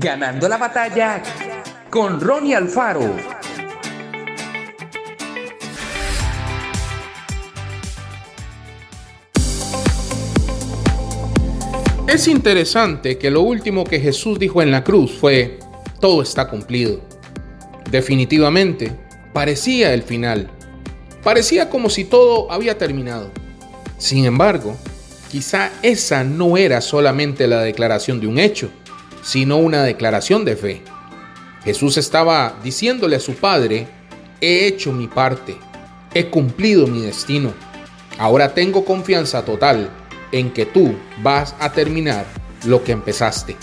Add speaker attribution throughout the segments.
Speaker 1: Ganando la batalla con Ronnie Alfaro.
Speaker 2: Es interesante que lo último que Jesús dijo en la cruz fue, todo está cumplido. Definitivamente, parecía el final. Parecía como si todo había terminado. Sin embargo, quizá esa no era solamente la declaración de un hecho, sino una declaración de fe. Jesús estaba diciéndole a su Padre, he hecho mi parte, he cumplido mi destino. Ahora tengo confianza total en que tú vas a terminar lo que empezaste.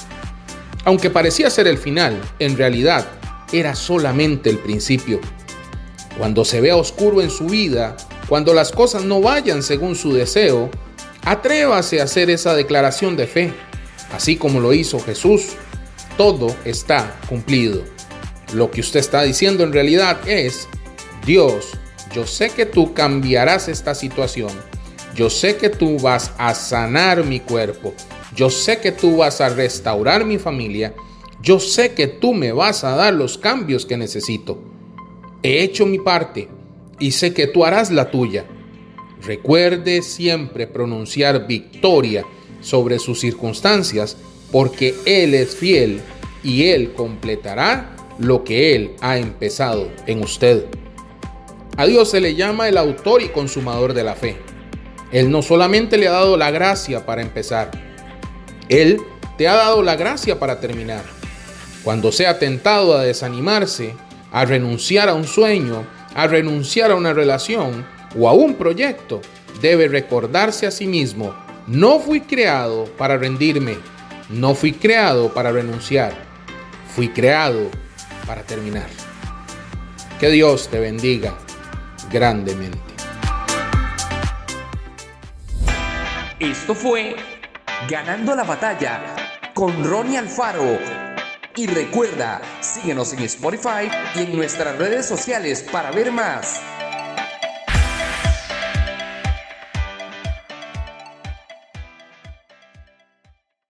Speaker 2: Aunque parecía ser el final, en realidad era solamente el principio. Cuando se vea oscuro en su vida, cuando las cosas no vayan según su deseo, atrévase a hacer esa declaración de fe, así como lo hizo Jesús. Todo está cumplido. Lo que usted está diciendo en realidad es, Dios, yo sé que tú cambiarás esta situación yo sé que tú vas a sanar mi cuerpo. Yo sé que tú vas a restaurar mi familia. Yo sé que tú me vas a dar los cambios que necesito. He hecho mi parte y sé que tú harás la tuya. Recuerde siempre pronunciar victoria sobre sus circunstancias porque Él es fiel y Él completará lo que Él ha empezado en usted. A Dios se le llama el autor y consumador de la fe. Él no solamente le ha dado la gracia para empezar, Él te ha dado la gracia para terminar. Cuando sea tentado a desanimarse, a renunciar a un sueño, a renunciar a una relación o a un proyecto, debe recordarse a sí mismo, no fui creado para rendirme, no fui creado para renunciar, fui creado para terminar. Que Dios te bendiga grandemente.
Speaker 1: Esto fue Ganando la batalla con Ronnie Alfaro. Y recuerda, síguenos en Spotify y en nuestras redes sociales para ver más.